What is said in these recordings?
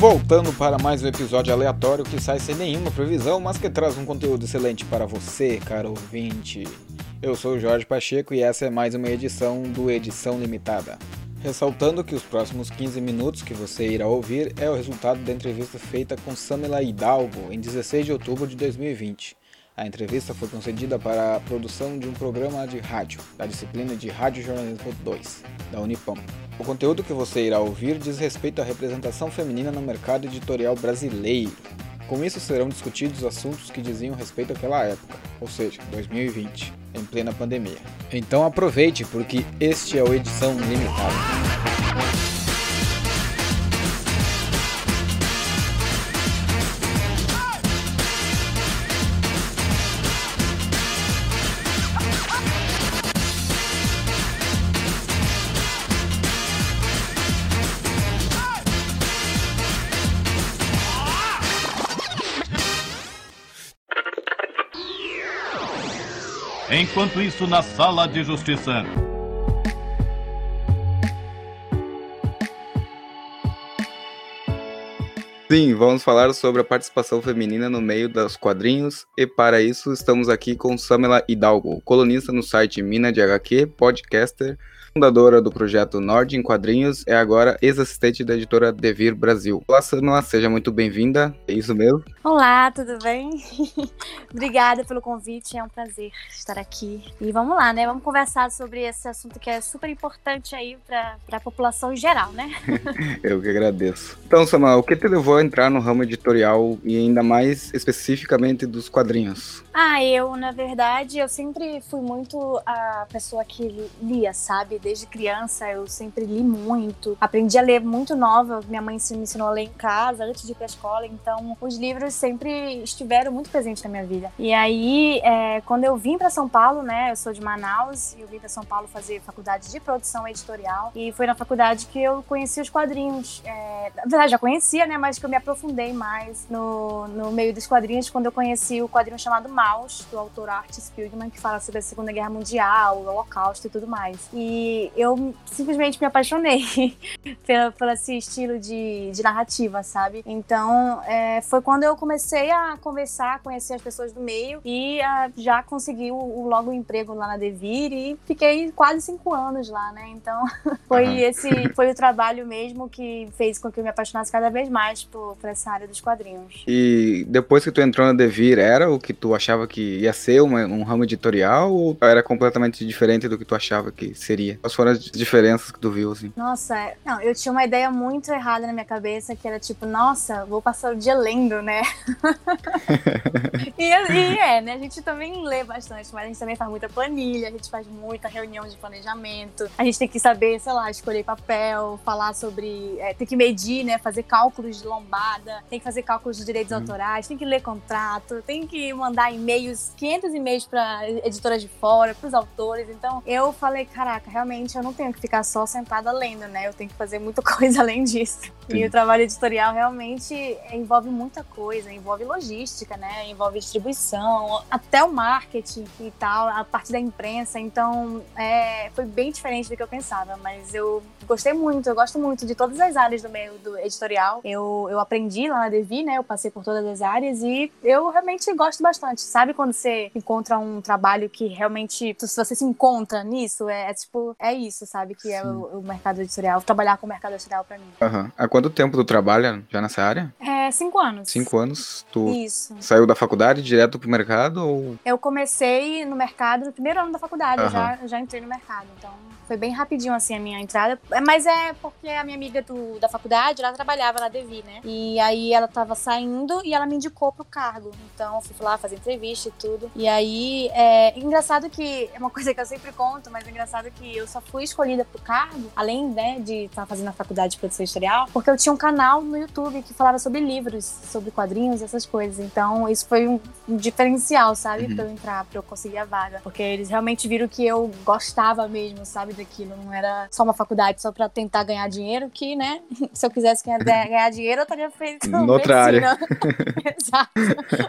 Voltando para mais um episódio aleatório que sai sem nenhuma previsão, mas que traz um conteúdo excelente para você, caro ouvinte. Eu sou o Jorge Pacheco e essa é mais uma edição do Edição Limitada. Ressaltando que os próximos 15 minutos que você irá ouvir é o resultado da entrevista feita com Samela Hidalgo em 16 de outubro de 2020. A entrevista foi concedida para a produção de um programa de rádio, da disciplina de Rádio Jornalismo 2, da Unipam. O conteúdo que você irá ouvir diz respeito à representação feminina no mercado editorial brasileiro. Com isso serão discutidos assuntos que diziam respeito àquela época, ou seja, 2020, em plena pandemia. Então aproveite, porque este é o Edição Limitada. Enquanto isso, na sala de justiça. Sim, vamos falar sobre a participação feminina no meio dos quadrinhos e para isso estamos aqui com Samela Hidalgo, colunista no site Mina de HQ, podcaster, fundadora do projeto Nord em Quadrinhos, é agora ex-assistente da editora Devir Brasil. Olá, Samela, seja muito bem-vinda. É isso mesmo? Olá, tudo bem? Obrigada pelo convite, é um prazer estar aqui. E vamos lá, né? Vamos conversar sobre esse assunto que é super importante aí para a população em geral, né? Eu que agradeço. Então, Samela, o que te levou a entrar no ramo editorial e ainda mais especificamente dos quadrinhos? Ah, eu, na verdade, eu sempre fui muito a pessoa que lia, sabe? Desde criança eu sempre li muito. Aprendi a ler muito nova. Minha mãe me ensinou a ler em casa antes de ir pra escola. Então, os livros sempre estiveram muito presentes na minha vida. E aí, é, quando eu vim para São Paulo, né? Eu sou de Manaus e eu vim para São Paulo fazer faculdade de produção editorial. E foi na faculdade que eu conheci os quadrinhos. É, na verdade, já conhecia, né? Mas que eu me aprofundei mais no, no meio dos quadrinhos quando eu conheci o quadrinho chamado Maus, do autor Art Spiegelman, que fala sobre a Segunda Guerra Mundial, o Holocausto e tudo mais. E eu simplesmente me apaixonei pelo, pelo esse estilo de, de narrativa, sabe? Então, é, foi quando eu comecei a conversar, conhecer as pessoas do meio e a, ah, já consegui o, o, logo o emprego lá na Devir e fiquei quase cinco anos lá, né? Então, foi uhum. esse foi o trabalho mesmo que fez com que eu me apaixonasse cada vez mais por, por essa área dos quadrinhos. E depois que tu entrou na Devir, era o que tu achava que ia ser uma, um ramo editorial ou era completamente diferente do que tu achava que seria? Quais foram as diferenças que tu viu, assim? Nossa, é, não, eu tinha uma ideia muito errada na minha cabeça, que era tipo, nossa, vou passar o dia lendo, né? e, e, é, né? A gente também lê bastante, mas a gente também faz muita planilha, a gente faz muita reunião de planejamento, a gente tem que saber, sei lá, escolher papel, falar sobre. É, tem que medir, né? Fazer cálculos de lombada, tem que fazer cálculos de direitos uhum. autorais, tem que ler contrato, tem que mandar e-mails, 500 e-mails para editoras de fora, para os autores. Então eu falei, caraca, realmente eu não tenho que ficar só sentada lendo, né? Eu tenho que fazer muita coisa além disso. Sim. E o trabalho editorial realmente envolve muita coisa, envolve logística, né? Envolve distribuição, até o marketing e tal, a parte da imprensa. Então, é, foi bem diferente do que eu pensava, mas eu gostei muito, eu gosto muito de todas as áreas do meio do editorial. Eu, eu aprendi lá na Devi, né? Eu passei por todas as áreas e eu realmente gosto bastante. Sabe quando você encontra um trabalho que realmente, se você se encontra nisso, é, é tipo, é isso, sabe? Que é o, o, mercado editorial, trabalhar com o mercado editorial pra mim. Uhum. Há quanto tempo tu trabalha já nessa área? É, cinco anos. Cinco anos. Tu isso. saiu da faculdade direto pro mercado ou... Eu comecei no mercado no primeiro ano da faculdade, uhum. eu já, já entrei no mercado, então foi bem rapidinho assim a minha entrada. Mas é porque a minha amiga do, da faculdade, ela trabalhava na Devi, né? E aí ela tava saindo e ela me indicou pro cargo. Então eu fui lá fazer entrevista e tudo. E aí é engraçado que é uma coisa que eu sempre conto, mas é engraçado que eu só fui escolhida pro cargo, além né, de estar fazendo a faculdade de produção editorial, porque eu tinha um canal no YouTube que falava sobre livros, sobre quadrinhos, essas coisas. Então isso foi um, um diferencial, sabe? Uhum. Pra eu entrar, pra eu conseguir a vaga. Porque eles realmente viram que eu gostava mesmo, sabe? daquilo, não era só uma faculdade só para tentar ganhar dinheiro, que, né, se eu quisesse ganhar, ganhar dinheiro, eu estaria feito Outra área. Exato.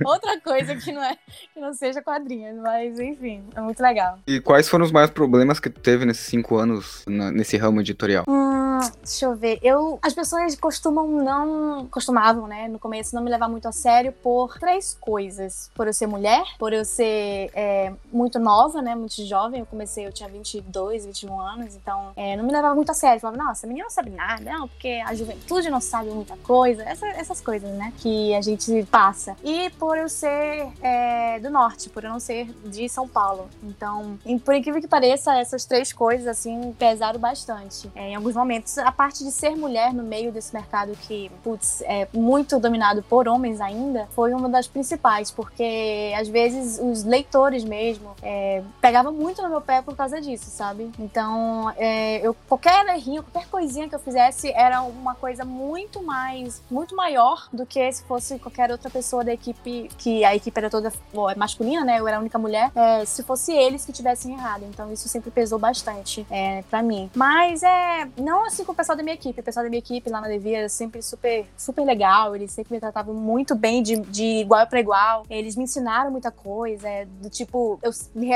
Outra coisa que não é que não seja quadrinhos, mas enfim, é muito legal. E quais foram os maiores problemas que tu teve nesses cinco anos nesse ramo editorial? Hum, deixa eu ver. Eu, as pessoas costumam não. costumavam, né, no começo, não me levar muito a sério por três coisas. Por eu ser mulher, por eu ser é, muito nova, né, muito jovem. Eu comecei, eu tinha 22, 21 anos, então é, não me levava muito a sério. Falava, nossa, a menina não sabe nada, não, porque a juventude não sabe muita coisa. Essa, essas coisas, né, que a gente passa. E por eu ser é, do norte, por eu não ser de São Paulo. Então, por incrível que pareça, essas três coisas, assim, pesaram bastante. É, em alguns momentos, a parte de ser mulher no meio desse mercado que, putz, é muito dominado por homens ainda, foi uma das principais, porque às vezes os leitores mesmo é, pegavam muito no meu pé por causa disso, sabe? Então, é, eu, qualquer errinho, qualquer coisinha que eu fizesse era uma coisa muito mais, muito maior do que se fosse qualquer outra pessoa da equipe, que a equipe era toda é masculina, né? Eu era a única mulher. É, se fosse eles que tivessem errado. Então, isso sempre pesou bastante é, para mim. Mas é, não assim com o pessoal da minha equipe. O pessoal da minha equipe lá na Devia era sempre super, super legal. Eles sempre me tratavam muito bem, de, de igual para igual. Eles me ensinaram muita coisa. É, do tipo, eu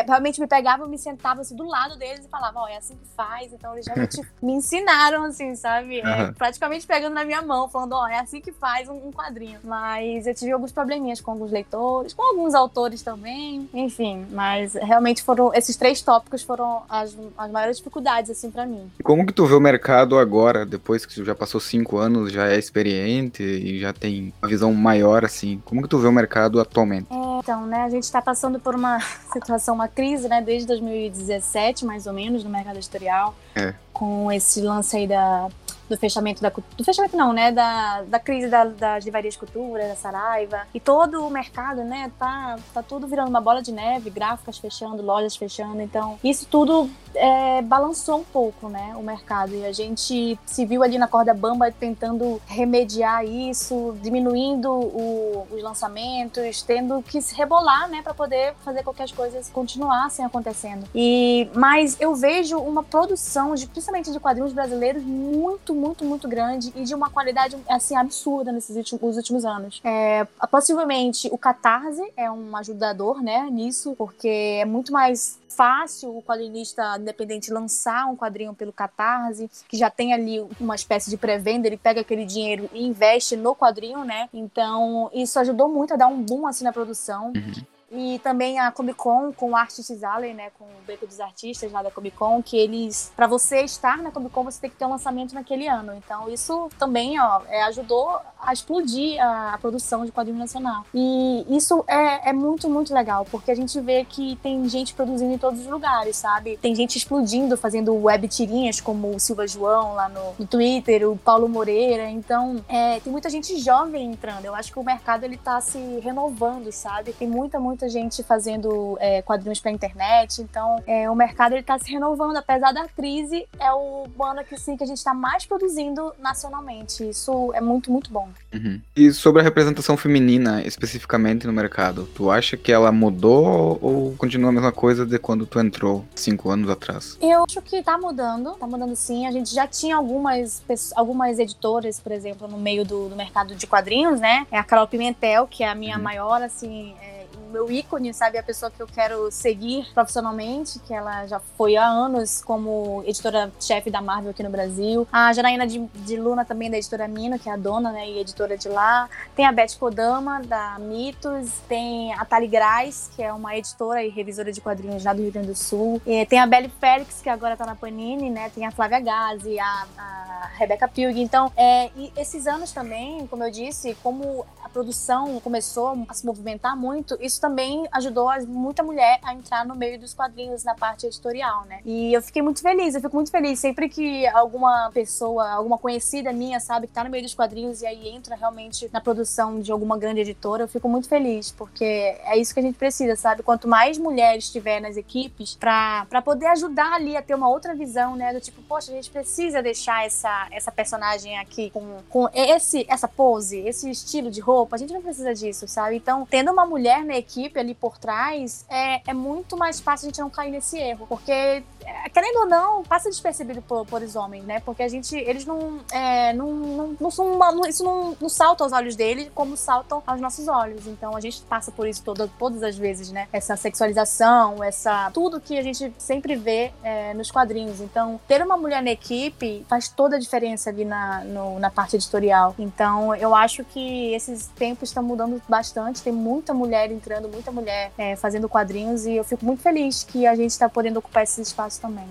realmente me pegava, me sentava assim do lado deles e falava, ó, oh, é assim que faz. Então, eles realmente me ensinaram, assim, sabe? É, praticamente pegando na minha mão, falando, ó, oh, é assim que faz um, um quadrinho. Mas eu tive alguns probleminhas com alguns leitores, com alguns autores também, enfim. Mas realmente foram, esses três tópicos foram as, as maiores dificuldades, assim, para mim. E como que tu vê o mercado agora, depois que tu já passou cinco anos, já é experiente e já tem uma visão maior, assim? Como que tu vê o mercado atualmente? É, então, né, a gente tá passando por uma situação, uma crise, né, desde 2017, mais ou menos, no mercado editorial. É. Com esse lance aí da do fechamento da do fechamento não, né, da, da crise da, das livrarias de cultura, da Saraiva e todo o mercado, né, tá tá tudo virando uma bola de neve, gráficas fechando, lojas fechando, então isso tudo é, balançou um pouco, né, o mercado e a gente se viu ali na corda bamba tentando remediar isso, diminuindo o, os lançamentos, tendo que se rebolar, né, para poder fazer com que as coisas continuassem acontecendo. E mas eu vejo uma produção de principalmente de quadrinhos brasileiros muito muito, muito grande e de uma qualidade, assim, absurda nesses últimos, últimos anos. É, possivelmente o Catarse é um ajudador, né, nisso, porque é muito mais fácil o quadrinista independente lançar um quadrinho pelo Catarse, que já tem ali uma espécie de pré-venda, ele pega aquele dinheiro e investe no quadrinho, né? Então, isso ajudou muito a dar um boom assim na produção. Uhum. E também a Comic Con com o Artist Alley, né, com o Beco dos Artistas lá da Comic Con, que eles, para você estar na Comic Con, você tem que ter um lançamento naquele ano. Então isso também, ó, é, ajudou a explodir a, a, produção de quadrinho nacional. E isso é, é muito, muito legal, porque a gente vê que tem gente produzindo em todos os lugares, sabe? Tem gente explodindo, fazendo web tirinhas, como o Silva João lá no, no Twitter, o Paulo Moreira. Então, é, tem muita gente jovem entrando. Eu acho que o mercado ele tá se renovando, sabe? Tem muita, muita gente fazendo é, quadrinhos pra internet. Então, é, o mercado ele tá se renovando, apesar da crise. É o ano que sim que a gente tá mais produzindo nacionalmente. Isso é muito, muito bom. Uhum. E sobre a representação feminina, especificamente no mercado, tu acha que ela mudou ou continua a mesma coisa de quando tu entrou cinco anos atrás? Eu acho que tá mudando, tá mudando sim. A gente já tinha algumas, algumas editoras, por exemplo, no meio do, do mercado de quadrinhos, né? É a Carol Pimentel, que é a minha uhum. maior, assim, é, meu ícone, sabe? A pessoa que eu quero seguir profissionalmente, que ela já foi há anos como editora-chefe da Marvel aqui no Brasil. A Janaína de, de, Luna também, da editora Mino, que é a dona né, e editora de lá. Tem a Beth Kodama, da Mitos. Tem a Tali Graz, que é uma editora e revisora de quadrinhos lá do Rio Grande do Sul. E tem a Belle Félix, que agora tá na Panini, né? Tem a Flávia Gazi, a, a Rebecca Pilg. Então, é, esses anos também, como eu disse, como produção começou a se movimentar muito, isso também ajudou muita mulher a entrar no meio dos quadrinhos na parte editorial, né? E eu fiquei muito feliz, eu fico muito feliz sempre que alguma pessoa, alguma conhecida minha, sabe, que tá no meio dos quadrinhos e aí entra realmente na produção de alguma grande editora, eu fico muito feliz, porque é isso que a gente precisa, sabe? Quanto mais mulheres tiver nas equipes pra poder ajudar ali a ter uma outra visão, né? Do tipo, poxa, a gente precisa deixar essa, essa personagem aqui com, com esse, essa pose, esse estilo de roupa roupa. A gente não precisa disso, sabe? Então, tendo uma mulher na equipe ali por trás, é, é muito mais fácil a gente não cair nesse erro. Porque, é, querendo ou não, passa despercebido por, por os homens, né? Porque a gente, eles não, é, não, não, não isso não, não salta aos olhos deles como saltam aos nossos olhos. Então, a gente passa por isso toda, todas as vezes, né? Essa sexualização, essa tudo que a gente sempre vê é, nos quadrinhos. Então, ter uma mulher na equipe faz toda a diferença ali na, no, na parte editorial. Então, eu acho que esses tempos estão mudando bastante. Tem muita mulher entrando, muita mulher é, fazendo quadrinhos e eu fico muito feliz que a gente está podendo ocupar esse espaço também.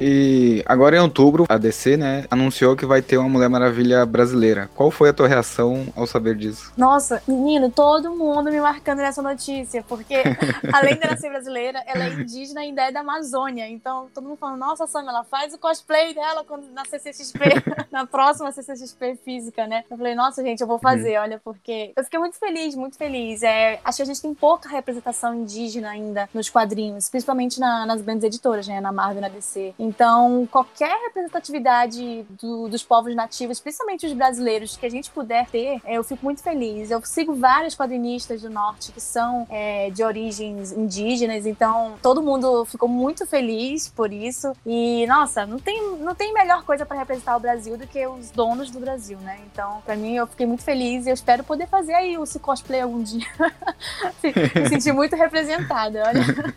E agora em outubro, a DC, né, anunciou que vai ter uma Mulher Maravilha brasileira. Qual foi a tua reação ao saber disso? Nossa, menino, todo mundo me marcando nessa notícia, porque além dela ser brasileira, ela é indígena e ainda é da Amazônia. Então, todo mundo falando, nossa, Sam, ela faz o cosplay dela quando, na CCXP, na próxima CCXP física, né? Eu falei, nossa, gente, eu vou fazer, olha, porque eu fiquei muito feliz, muito feliz. É, acho que a gente tem pouca representação indígena ainda nos quadrinhos, principalmente na, nas grandes editoras, né, na Marvel e na DC. Então, qualquer representatividade do, dos povos nativos, principalmente os brasileiros, que a gente puder ter, eu fico muito feliz. Eu sigo vários quadrinistas do norte que são é, de origens indígenas, então todo mundo ficou muito feliz por isso. E, nossa, não tem, não tem melhor coisa para representar o Brasil do que os donos do Brasil, né? Então, para mim, eu fiquei muito feliz e eu espero poder fazer aí o cosplay algum dia. Me senti muito representada, olha.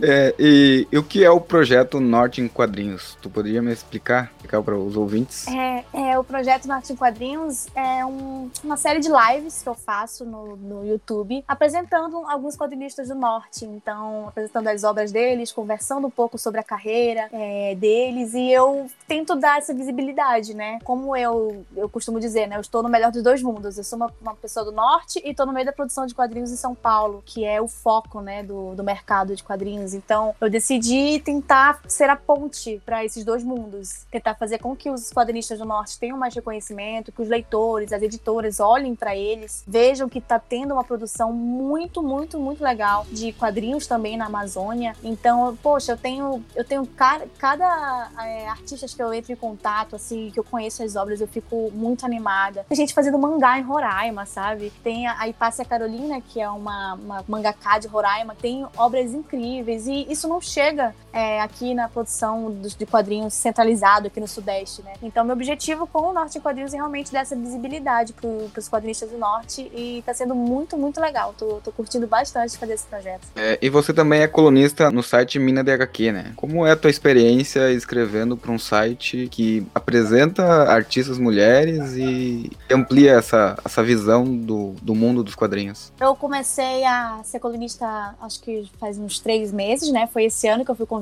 É, e, e o que é o projeto Norte Quadrinhos. Tu poderia me explicar, explicar para os ouvintes? É, é, o projeto em Quadrinhos é um, uma série de lives que eu faço no, no YouTube, apresentando alguns quadrinistas do Norte. Então, apresentando as obras deles, conversando um pouco sobre a carreira é, deles, e eu tento dar essa visibilidade, né? Como eu, eu costumo dizer, né? Eu estou no melhor dos dois mundos. Eu sou uma, uma pessoa do Norte e estou no meio da produção de quadrinhos em São Paulo, que é o foco, né, do, do mercado de quadrinhos. Então, eu decidi tentar ser a ponte ponte para esses dois mundos. Tentar fazer com que os quadrinistas do Norte tenham mais reconhecimento, que os leitores, as editoras olhem para eles, vejam que está tendo uma produção muito, muito, muito legal de quadrinhos também na Amazônia. Então, poxa, eu tenho, eu tenho cada, é, artista que eu entro em contato, assim, que eu conheço as obras, eu fico muito animada. Tem gente fazendo mangá em Roraima, sabe? Tem a, a Ipácia Carolina, que é uma, uma mangaká de Roraima, tem obras incríveis e isso não chega é, aqui na produção produção de quadrinhos centralizado aqui no Sudeste, né? Então, meu objetivo com o Norte em Quadrinhos é realmente dar essa visibilidade para os quadrinistas do Norte e está sendo muito, muito legal. Tô, tô curtindo bastante fazer esse projeto. É, e você também é colunista no site Mina DHQ, né? Como é a tua experiência escrevendo para um site que apresenta artistas mulheres e amplia essa, essa visão do, do mundo dos quadrinhos? Eu comecei a ser colunista, acho que faz uns três meses, né? Foi esse ano que eu fui convidada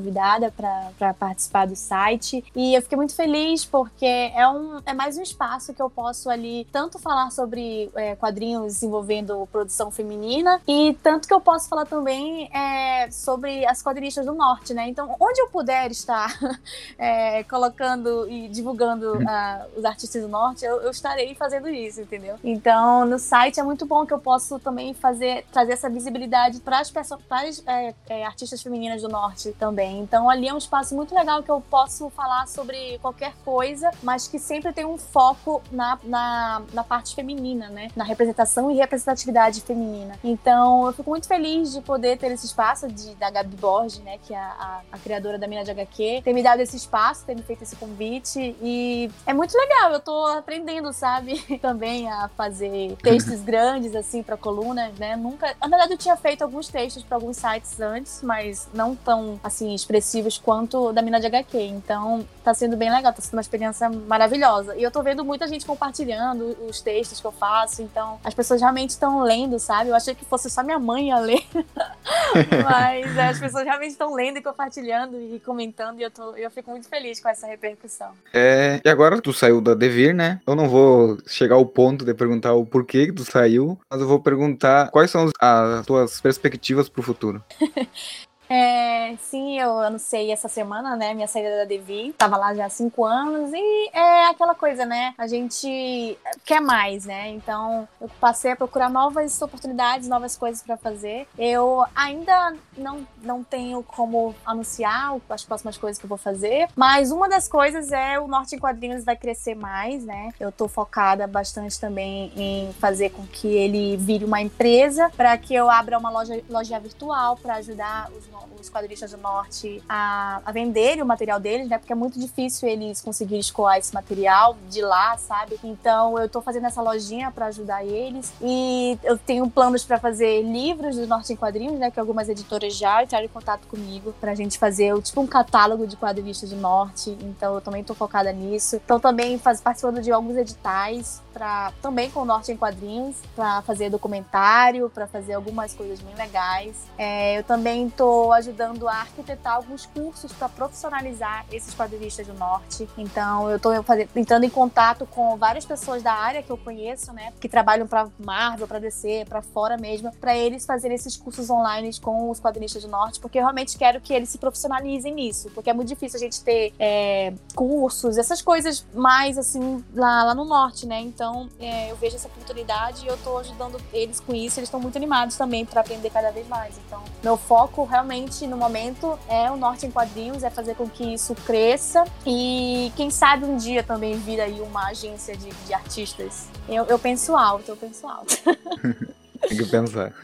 para participar do site. E eu fiquei muito feliz porque é, um, é mais um espaço que eu posso ali tanto falar sobre é, quadrinhos envolvendo produção feminina e tanto que eu posso falar também é, sobre as quadrinistas do norte, né? Então, onde eu puder estar é, colocando e divulgando uh, os artistas do norte, eu, eu, estarei fazendo isso, entendeu? Então, no site é muito bom que eu posso também fazer trazer essa visibilidade para as para as é, é, artistas femininas do norte também. Então, ali é um espaço muito muito legal que eu posso falar sobre qualquer coisa, mas que sempre tem um foco na, na, na parte feminina, né? Na representação e representatividade feminina. Então, eu fico muito feliz de poder ter esse espaço de, da Gabi Borges, né? Que é a, a, a criadora da Mina de HQ, ter me dado esse espaço, ter me feito esse convite. E é muito legal, eu tô aprendendo, sabe? Também a fazer textos grandes, assim, para colunas, né? Nunca. Na verdade, eu tinha feito alguns textos para alguns sites antes, mas não tão, assim, expressivos quanto da mina de HQ. Então, tá sendo bem legal, tá sendo uma experiência maravilhosa. E eu tô vendo muita gente compartilhando os textos que eu faço, então as pessoas realmente estão lendo, sabe? Eu achei que fosse só minha mãe a ler. Mas é, as pessoas realmente estão lendo e compartilhando e comentando, e eu, tô, eu fico muito feliz com essa repercussão. É, e agora tu saiu da Devir, né? Eu não vou chegar ao ponto de perguntar o porquê que tu saiu, mas eu vou perguntar quais são as tuas perspectivas pro futuro. É, sim, eu anunciei essa semana, né, minha saída da Devi. Tava lá já há cinco anos e é aquela coisa, né? A gente quer mais, né? Então eu passei a procurar novas oportunidades, novas coisas para fazer. Eu ainda não, não tenho como anunciar as próximas coisas que eu vou fazer, mas uma das coisas é o Norte em Quadrinhos vai crescer mais, né? Eu tô focada bastante também em fazer com que ele vire uma empresa para que eu abra uma loja, loja virtual para ajudar os, os quadristas do Norte a, a venderem o material deles, né? Porque é muito difícil eles conseguirem escoar esse material de lá, sabe? Então eu tô fazendo essa lojinha para ajudar eles e eu tenho planos para fazer livros do Norte em Quadrinhos, né? Que algumas editoras já entraram em contato comigo pra gente fazer tipo um catálogo de quadrinistas do Norte. Então eu também tô focada nisso. Então também faz, participando de alguns editais para também com o Norte em Quadrinhos para fazer documentário, para fazer algumas coisas bem legais. É, eu também tô ajudando a arquitetar alguns cursos para profissionalizar esses quadrinistas do Norte. Então eu tô entrando em contato com várias pessoas da área que eu conheço, né, que trabalham para Marvel, para DC, para fora mesmo, para eles fazerem esses cursos online com os quadrinistas do Norte, porque eu realmente quero que eles se profissionalizem nisso, porque é muito difícil a gente ter é, cursos, essas coisas mais assim lá, lá no Norte, né? Então é, eu vejo essa oportunidade e eu tô ajudando eles com isso. Eles estão muito animados também para aprender cada vez mais. Então meu foco realmente no momento é o Norte em Quadrinhos, é fazer com que isso cresça e quem sabe um dia também vir aí uma agência de, de artistas. Eu, eu penso alto, eu penso alto. Tem que pensar.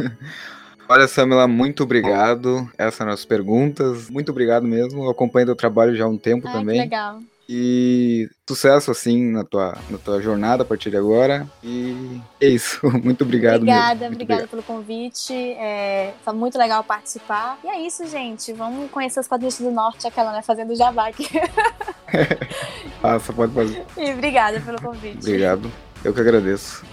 Olha, Samela, muito obrigado. Essas são as perguntas. Muito obrigado mesmo. Eu acompanho o trabalho já há um tempo Ai, também. Que legal. E sucesso, assim, na tua, na tua jornada a partir de agora. E é isso. Muito obrigado Obrigada. Muito obrigada obrigado. pelo convite. É, foi muito legal participar. E é isso, gente. Vamos conhecer os quadrinhos do Norte, aquela, né? Fazendo jabá aqui. Passa, pode fazer. E obrigada pelo convite. Obrigado. Eu que agradeço.